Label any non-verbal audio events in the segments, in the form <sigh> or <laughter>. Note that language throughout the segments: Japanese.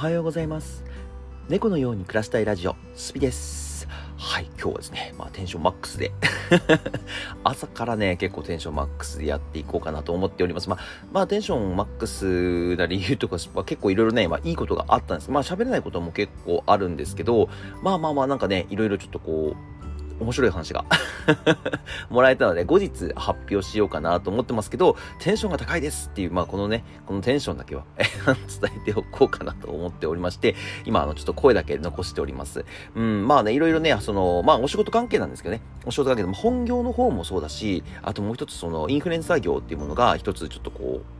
はようございます。猫のように暮らしたいラジオスピです。はい今日はですねまあテンションマックスで。<laughs> 朝からね結構テンションマックスでやっていこうかなと思っております。まあまあテンションマックスな理由とかは結構いろいろねまあいいことがあったんです。まあ喋れないことも結構あるんですけどまあまあまあなんかねいろいろちょっとこう面白い話が <laughs> もらえたので、後日発表しようかなと思ってますけど、テンションが高いですっていう、まあこのね、このテンションだけは <laughs> 伝えておこうかなと思っておりまして、今、あの、ちょっと声だけ残しております。うん、まあね、いろいろね、その、まあお仕事関係なんですけどね、お仕事関係でも本業の方もそうだし、あともう一つその、インフルエンサー業っていうものが一つちょっとこう、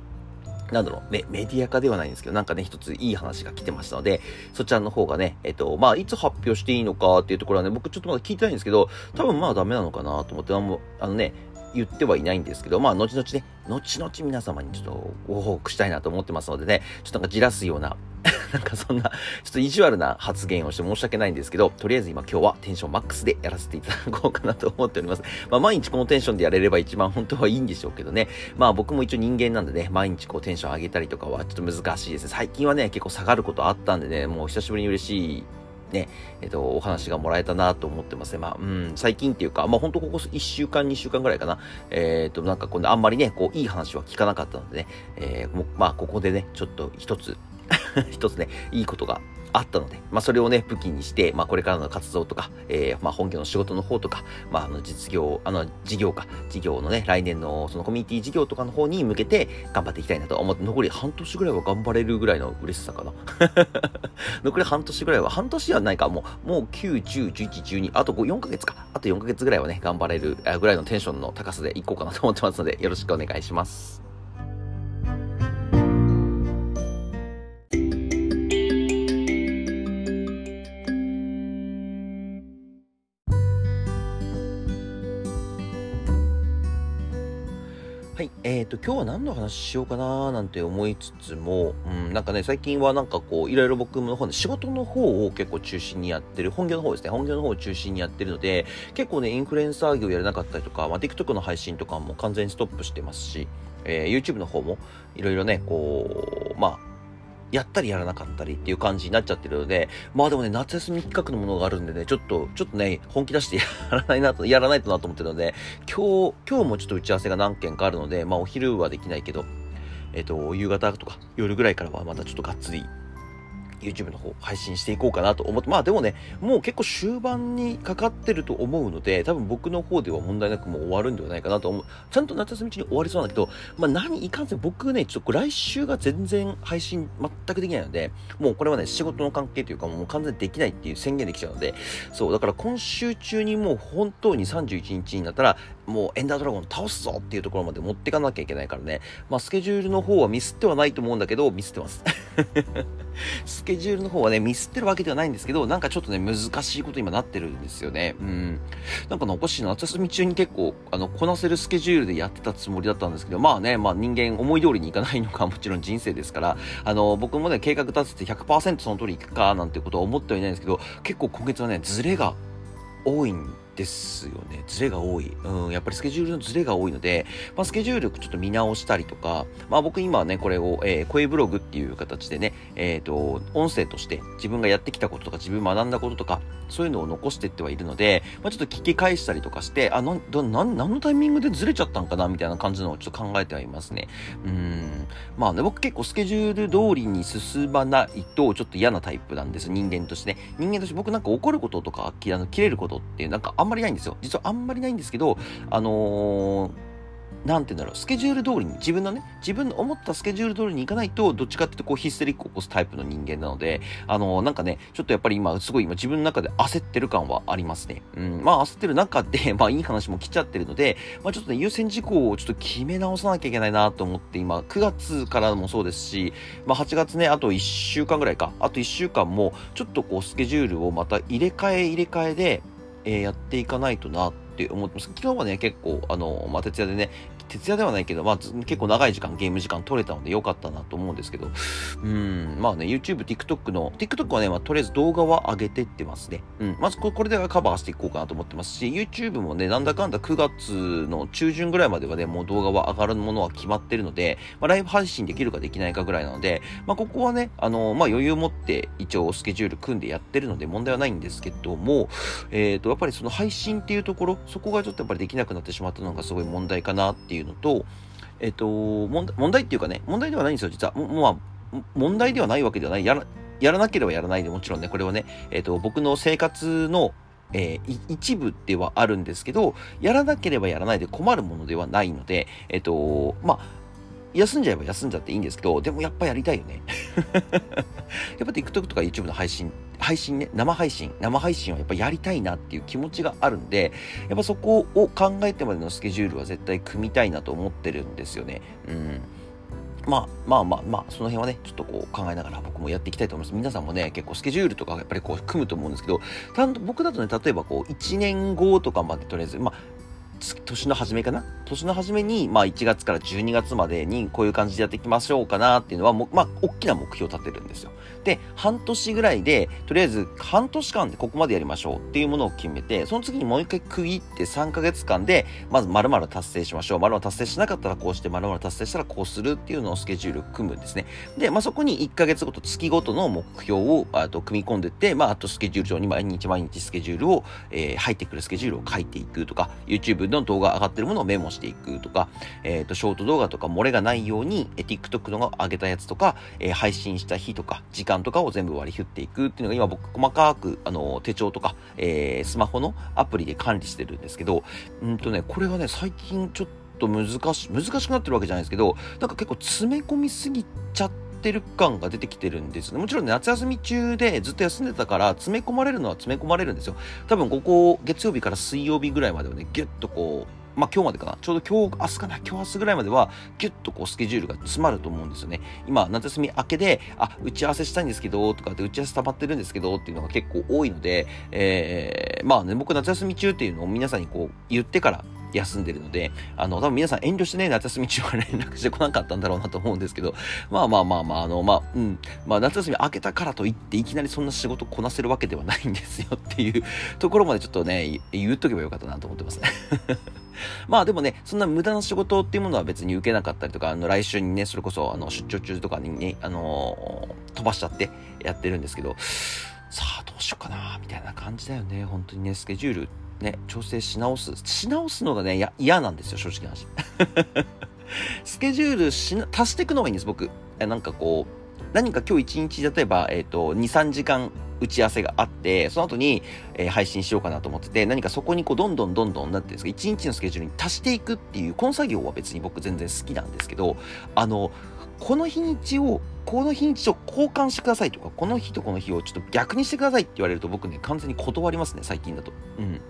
なんだろう、ねメディア化ではないんですけど、なんかね、一ついい話が来てましたので、そちらの方がね、えっと、まあ、いつ発表していいのかっていうところはね、僕ちょっとまだ聞いてないんですけど、多分まあダメなのかなと思って、あのね、言ってはいないんですけど、まあ、後々ね、後々皆様にちょっとご報告したいなと思ってますのでね、ちょっとなんかじらすような <laughs> なんかそんな、ちょっと意地悪な発言をして申し訳ないんですけど、とりあえず今今日はテンションマックスでやらせていただこうかなと思っております。まあ毎日このテンションでやれれば一番本当はいいんでしょうけどね。まあ僕も一応人間なんでね、毎日こうテンション上げたりとかはちょっと難しいですね。最近はね、結構下がることあったんでね、もう久しぶりに嬉しいね、えっと、お話がもらえたなと思ってますね。まあ、うん、最近っていうか、まあ、ほんとここ1週間、2週間ぐらいかな。えっ、と、なんかこうあんまりね、こう、いい話は聞かなかったのでね、えー、まあ、ここでね、ちょっと一つ <laughs> 一つね、いいことがあったので、まあ、それをね、武器にして、まあ、これからの活動とか、えー、まあ、本業の仕事の方とか、まあ、あの、実業、あの、事業か、事業のね、来年のそのコミュニティ事業とかの方に向けて頑張っていきたいなと思って、残り半年ぐらいは頑張れるぐらいの嬉しさかな。<laughs> 残り半年ぐらいは、半年はないか、もう、もう9、10、11、12、あと4ヶ月か、あと4ヶ月ぐらいはね、頑張れるぐらいのテンションの高さでいこうかなと思ってますので、よろしくお願いします。今日は何の話しようかななんて思いつつも、うん、なんかね、最近はなんかこう、いろいろ僕の方で仕事の方を結構中心にやってる、本業の方ですね、本業の方を中心にやってるので、結構ね、インフルエンサー業やれなかったりとか、まあ、TikTok の配信とかも完全にストップしてますし、えー、YouTube の方もいろいろね、こう、まあ、やったりやらなかったりっていう感じになっちゃってるので、まあでもね、夏休み企画のものがあるんでね、ちょっと、ちょっとね、本気出して <laughs> やらないなと、やらないとなと思ってるので、今日、今日もちょっと打ち合わせが何件かあるので、まあお昼はできないけど、えっ、と、夕方とか夜ぐらいからはまたちょっとがっつり YouTube の方配信していこうかなと思って、まあでもね、もう結構終盤にかかってると思うので、多分僕の方では問題なくもう終わるんではないかなと思う。ちゃんと夏休み中に終わりそうなんだけど、まあ何いかんせん僕ね、ちょっと来週が全然配信全くできないので、もうこれはね、仕事の関係というかもう完全にできないっていう宣言できちゃうので、そう、だから今週中にもう本当に31日になったら、もうエンダードラゴン倒すぞっていうところまで持っていかなきゃいけないからね、まあスケジュールの方はミスってはないと思うんだけど、ミスってます。<laughs> スケジュールの方はね、ミスってるわけではないんですけど、なんかちょっとね、難しいこと今なってるんですよね。うん。なんかね、おかしいな。夏休み中に結構、あの、こなせるスケジュールでやってたつもりだったんですけど、まあね、まあ人間思い通りにいかないのかもちろん人生ですから、あの、僕もね、計画立てて100%その通りいくかなんてことは思ってはいないんですけど、結構今月はね、ズレが多いんですよね。ズレが多い。うん、やっぱりスケジュールのズレが多いので、まあ、スケジュールちょっと見直したりとか、まあ僕今はね、これを、えー、声ブログっていう形でね、えっ、ー、と、音声として自分がやってきたこととか、自分学んだこととか、そういうのを残してってはいるので、まあちょっと聞き返したりとかして、あ、なん、な、何のタイミングでずれちゃったんかなみたいな感じのをちょっと考えてはいますね。うん。まあね、僕結構スケジュール通りに進まないと、ちょっと嫌なタイプなんです。人間としてね。人間として僕なんか怒ることとか、切れることってなんかあんまりないんですよ。実はあんまりないんですけど、あのーなんて言うんだろう、スケジュール通りに、自分のね、自分の思ったスケジュール通りにいかないと、どっちかっていうと、こう、ヒステリックを起こすタイプの人間なので、あのー、なんかね、ちょっとやっぱり今、すごい今、自分の中で焦ってる感はありますね。うん、まあ、焦ってる中で、<laughs> まあ、いい話も来ちゃってるので、まあ、ちょっとね、優先事項をちょっと決め直さなきゃいけないなと思って、今、9月からもそうですし、まあ、8月ね、あと1週間ぐらいか、あと1週間も、ちょっとこう、スケジュールをまた入れ替え入れ替えで、えー、やっていかないとなって思ってます。昨日はね、結構、あの、まあ、徹夜でね、徹夜ではないけど、まあ、結構長い時間ゲーム時間取れたので良かったなと思うんですけど、うん、まあね、YouTube、TikTok の、TikTok はね、まあ、とりあえず動画は上げてってますね。うん、まずこれでカバーしていこうかなと思ってますし、YouTube もね、なんだかんだ9月の中旬ぐらいまではね、もう動画は上がるものは決まってるので、まあ、ライブ配信できるかできないかぐらいなので、まあ、ここはね、あの、まあ、余裕を持って一応スケジュール組んでやってるので問題はないんですけども、えっ、ー、と、やっぱりその配信っていうところ、そこがちょっとやっぱりできなくなってしまったのがすごい問題かなっていういうのと、えっ、と、問題、問題っていうかね、問題ではないんですよ、実は。まあ、問題ではないわけではない。やら、やらなければやらないでもちろんね、これはね、えっ、と、僕の生活の、えー、一部ではあるんですけど、やらなければやらないで困るものではないので、えっ、と、まあ、休んじゃえば休んじゃっていいんですけど、でもやっぱやりたいよね。<laughs> やっぱ TikTok とか YouTube の配信、配信ね、生配信、生配信はやっぱやりたいなっていう気持ちがあるんで、やっぱそこを考えてまでのスケジュールは絶対組みたいなと思ってるんですよね。うん。まあまあまあまあ、その辺はね、ちょっとこう考えながら僕もやっていきたいと思います。皆さんもね、結構スケジュールとかやっぱりこう組むと思うんですけど、僕だとね、例えばこう1年後とかまでとりあえず、まあ年の初めかな？年の初めに、まあ1月から12月までにこういう感じでやっていきましょうかなっていうのは、もまあ、大きな目標を立てるんですよ。で、半年ぐらいで、とりあえず半年間でここまでやりましょうっていうものを決めて、その次にもう一回区切って3ヶ月間で、まず〇〇達成しましょう。〇〇達成しなかったらこうして、〇〇達成したらこうするっていうのをスケジュール組むんですね。で、まあそこに1ヶ月ごと、月ごとの目標を、あと組み込んでって、まああとスケジュール上に毎日毎日スケジュールを、えー、入ってくるスケジュールを書いていくとか、YouTube どの動画上がってるものをメモしていくとか、えっ、ー、と、ショート動画とか漏れがないように、え TikTok の上げたやつとか、え、配信した日とか、時間とかを全部割り振っていくっていうのが今僕細かくあの手帳とか、え、スマホのアプリで管理してるんですけど、うんとね、これがね、最近ちょっと難し、難しくなってるわけじゃないですけど、なんか結構詰め込みすぎちゃって、てる感が出てきてるんですね。もちろん、ね、夏休み中でずっと休んでたから詰め込まれるのは詰め込まれるんですよ。多分ここ月曜日から水曜日ぐらいまではね、ギュッとこう、まあ今日までかな。ちょうど今日、明日かな。今日明日ぐらいまでは、ギュッとこうスケジュールが詰まると思うんですよね。今、夏休み明けで、あ、打ち合わせしたいんですけど、とかって打ち合わせ溜まってるんですけど、っていうのが結構多いので、えー、まあね、僕夏休み中っていうのを皆さんにこう言ってから休んでるので、あの、多分皆さん遠慮してね、夏休み中は連絡してこなかったんだろうなと思うんですけど、まあまあまあまあ、あの、まあ、うん、まあ夏休み明けたからといって、いきなりそんな仕事こなせるわけではないんですよっていうところまでちょっとね、言っとけばよかったなと思ってます。ね <laughs> まあでもね、そんな無駄な仕事っていうものは別に受けなかったりとか、あの、来週にね、それこそ、あの、出張中とかにね、あのー、飛ばしちゃってやってるんですけど、さあどうしようかな、みたいな感じだよね、本当にね、スケジュールね、調整し直す。し直すのがね、嫌なんですよ、正直な話。<laughs> スケジュールしな、足していくのがいいんです、僕。え、なんかこう、何か今日一日、例えば、えっ、ー、と、2、3時間打ち合わせがあって、その後に、えー、配信しようかなと思ってて、何かそこにこう、どんどんどんどん、なんていうんですか、一日のスケジュールに足していくっていう、この作業は別に僕全然好きなんですけど、あの、この日にちを、この日にちと交換してくださいとか、この日とこの日をちょっと逆にしてくださいって言われると僕ね、完全に断りますね、最近だと。うん。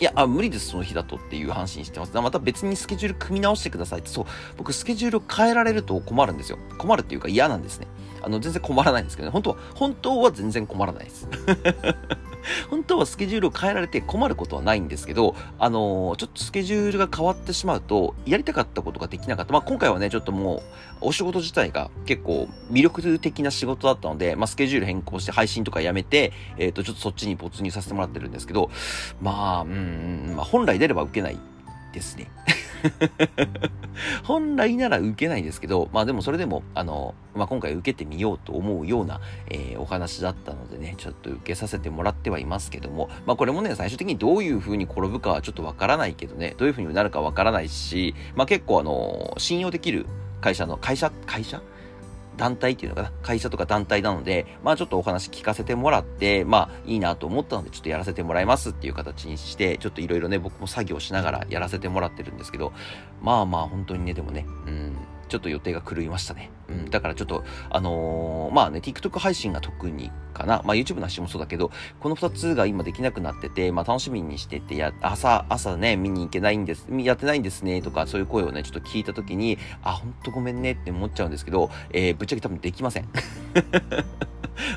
いや、あ、無理です、その日だとっていう話にしてます。また別にスケジュール組み直してくださいって、そう、僕スケジュール変えられると困るんですよ。困るっていうか嫌なんですね。あの、全然困らないんですけどね。本当は、本当は全然困らないです。<laughs> 本当はスケジュールを変えられて困ることはないんですけど、あのー、ちょっとスケジュールが変わってしまうと、やりたかったことができなかった。まあ、今回はね、ちょっともう、お仕事自体が結構魅力的な仕事だったので、まあ、スケジュール変更して配信とかやめて、えっ、ー、と、ちょっとそっちに没入させてもらってるんですけど、まあ、うん、まあ、本来出れば受けないですね。<laughs> 本来なら受けないですけど、まあでもそれでも、あの、まあ今回受けてみようと思うような、えー、お話だったのでね、ちょっと受けさせてもらってはいますけども、まあこれもね、最終的にどういう風に転ぶかはちょっとわからないけどね、どういう風になるかわからないし、まあ結構あの、信用できる会社の、会社、会社団体っていうのかな会社とか団体なので、まあちょっとお話聞かせてもらって、まあいいなと思ったのでちょっとやらせてもらいますっていう形にして、ちょっといろいろね、僕も作業しながらやらせてもらってるんですけど、まあまあ本当にね、でもね、うん、ちょっと予定が狂いましたね。うん、だからちょっと、あのー、まあね、TikTok 配信が特にかな。まあ YouTube の話もそうだけど、この2つが今できなくなってて、まあ楽しみにしてて、や、朝、朝ね、見に行けないんです、やってないんですね、とか、そういう声をね、ちょっと聞いたときに、あ、ほんとごめんねって思っちゃうんですけど、えー、ぶっちゃけ多分できません。<laughs>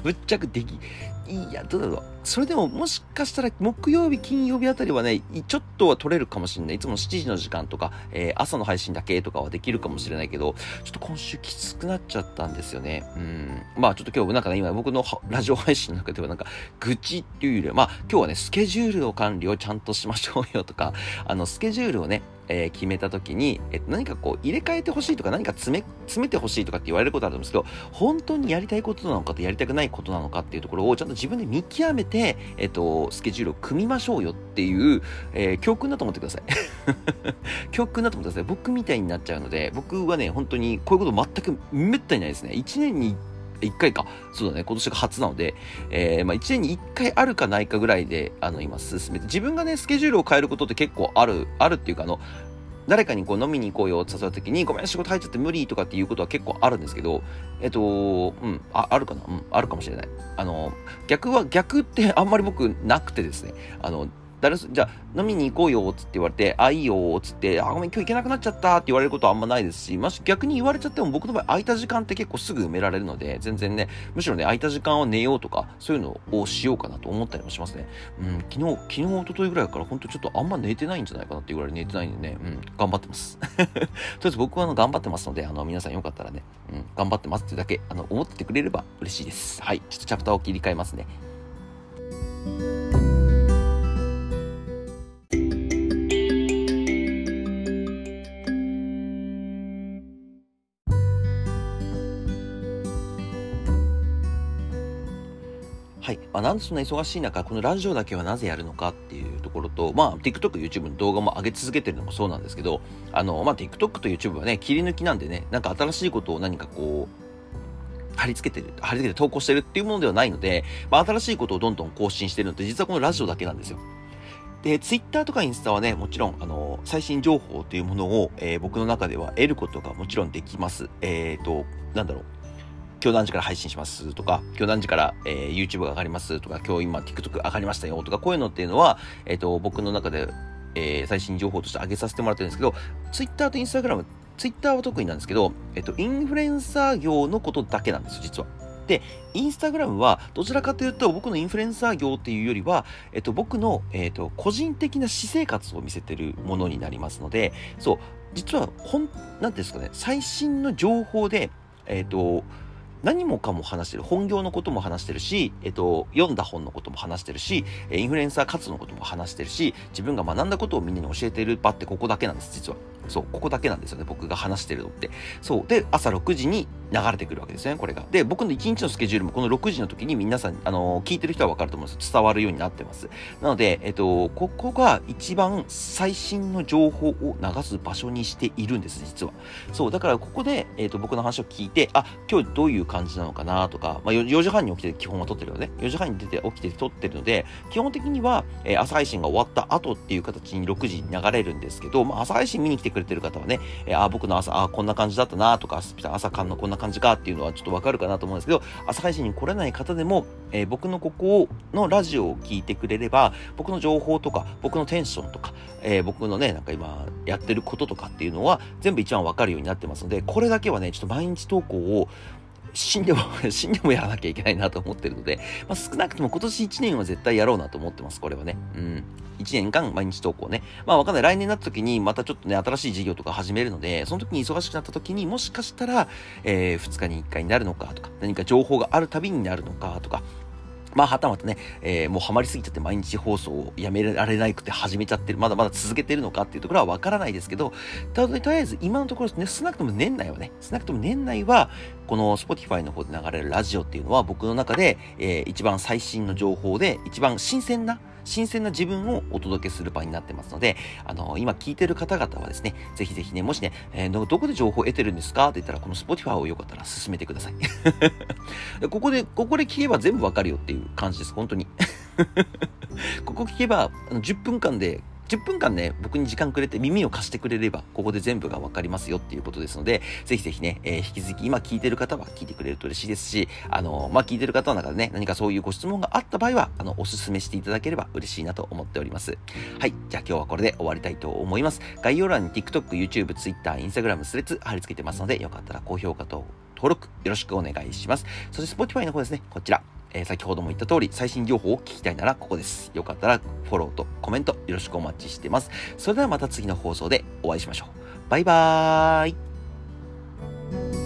ぶっちゃけでき、いや、どうだろう。それでももしかしたら木曜日、金曜日あたりはね、ちょっとは取れるかもしれない。いつも7時の時間とか、えー、朝の配信だけとかはできるかもしれないけど、ちょっと今週きつくなっちゃったんですよね。うん。まあちょっと今日なんかね、今僕のラジオ配信の中ではなんか、愚痴っていうよりは、まあ今日はね、スケジュールの管理をちゃんとしましょうよとか、あの、スケジュールをね、えー、決めた時に、えっと、何かこう入れ替えてほしいとか何か詰め詰めてほしいとかって言われることあるんですけど本当にやりたいことなのかとやりたくないことなのかっていうところをちゃんと自分で見極めて、えっと、スケジュールを組みましょうよっていう、えー、教訓だと思ってください。<laughs> 教訓だと思ってください。僕みたいになっちゃうので僕はね本当にこういうこと全くめったにないですね。1年に1回か。そうだね。今年が初なので、えー、まあ1年に1回あるかないかぐらいで、あの、今進めて、自分がね、スケジュールを変えることって結構ある、あるっていうか、あの、誰かにこう飲みに行こうよって誘った時に、ごめん、仕事入っちゃって無理とかっていうことは結構あるんですけど、えっと、うん、あ、あるかな？うん、あるかもしれない。あの、逆は、逆ってあんまり僕なくてですね、あの、誰じゃあ飲みに行こうよっつって言われて、あ、いいよっつって、あ、ごめん、今日行けなくなっちゃったって言われることはあんまないですし、もし逆に言われちゃっても僕の場合空いた時間って結構すぐ埋められるので、全然ね、むしろね、空いた時間は寝ようとか、そういうのをしようかなと思ったりもしますね。うん、昨日、昨日、一昨日ぐらいから本当ちょっとあんま寝てないんじゃないかなっていうぐらい寝てないんでね、うん、頑張ってます。<laughs> とりあえず僕はあの頑張ってますので、あの皆さんよかったらね、うん、頑張ってますってだけ、あの、思っててくれれば嬉しいです。はい、ちょっとチャプターを切り替えますね。なんでそんな忙しい中、このラジオだけはなぜやるのかっていうところと、まあ、TikTok、YouTube の動画も上げ続けてるのもそうなんですけど、あの、まあ、TikTok と YouTube はね、切り抜きなんでね、なんか新しいことを何かこう、貼り付けてる、貼り付けて投稿してるっていうものではないので、まあ、新しいことをどんどん更新してるのって、実はこのラジオだけなんですよ。で、ツイッターとかインスタはね、もちろん、あの、最新情報というものを、えー、僕の中では得ることがもちろんできます。えっ、ー、と、なんだろう。今日何時から配信しますとか、今日何時から、えー、YouTube が上がりますとか、今日今 TikTok 上がりましたよとか、こういうのっていうのは、えっ、ー、と、僕の中で、えー、最新情報として上げさせてもらってるんですけど、Twitter と Instagram、Twitter は特になんですけど、えっ、と、インフルエンサー業のことだけなんです、実は。で、インスタグラムはどちらかというと僕のインフルエンサー業っていうよりは、えっと、僕の、えっと、個人的な私生活を見せてるものになりますので、そう、実は、ほん、なんですかね、最新の情報で、えっと、何もかも話してる。本業のことも話してるし、えっと、読んだ本のことも話してるし、インフルエンサー活動のことも話してるし、自分が学んだことをみんなに教えてる場ってここだけなんです、実は。そう、ここだけなんですよね、僕が話してるのって。そう。で、朝6時に流れてくるわけですね、これが。で、僕の1日のスケジュールもこの6時の時に皆さん、あの、聞いてる人はわかると思うんです。伝わるようになってます。なので、えっと、ここが一番最新の情報を流す場所にしているんです、実は。そう、だからここで、えっと、僕の話を聞いて、あ、今日どういう感じなのかなとか、まあ4、時半に起きて基本は撮ってるので、4時半に出て起きて撮ってるので、基本的には、えー、朝配信が終わった後っていう形に6時に流れるんですけど、まあ、朝配信見に来てくれてる方はね、えー、あ、僕の朝、あ、こんな感じだったなとか、朝間のこんな感じかっていうのはちょっとわかるかなと思うんですけど、朝配信に来れない方でも、えー、僕のここのラジオを聞いてくれれば、僕の情報とか、僕のテンションとか、えー、僕のね、なんか今やってることとかっていうのは、全部一番わかるようになってますので、これだけはね、ちょっと毎日投稿を死んでも死んでもやらなきゃいけないなと思ってるので、まあ、少なくとも今年1年は絶対やろうなと思ってます、これはね。うん。1年間毎日投稿ね。まあわかんない。来年になった時にまたちょっとね、新しい事業とか始めるので、その時に忙しくなった時にもしかしたら、えー、2日に1回になるのかとか、何か情報があるたびになるのかとか、まあ、はたまたね、えー、もうハマりすぎちゃって毎日放送をやめられなくて始めちゃってる、まだまだ続けてるのかっていうところはわからないですけど、たとりあえず今のところです、ね、少なくとも年内はね、少なくとも年内は、この Spotify の方で流れるラジオっていうのは僕の中で、えー、一番最新の情報で、一番新鮮な、新鮮な自分をお届けする場になってますので、あのー、今聞いてる方々はですね、ぜひぜひね、もしね、えー、どこで情報を得てるんですか？って言ったら、この Spotify をよかったら進めてください。<laughs> ここで、ここで聞けば全部わかるよっていう感じです、本当に。<laughs> ここ聞けば、10分間で10分間ね、僕に時間くれて耳を貸してくれれば、ここで全部がわかりますよっていうことですので、ぜひぜひね、えー、引き続き今聞いてる方は聞いてくれると嬉しいですし、あのー、まあ、聞いてる方の中でね、何かそういうご質問があった場合は、あの、おすすめしていただければ嬉しいなと思っております。はい。じゃあ今日はこれで終わりたいと思います。概要欄に TikTok、YouTube、Twitter、Instagram、スレッズ貼り付けてますので、よかったら高評価と登録よろしくお願いします。そして Spotify の方ですね、こちら。えー、先ほども言った通り、最新情報を聞きたいならここです。よかったらフォローとコメントよろしくお待ちしてます。それではまた次の放送でお会いしましょう。バイバーイ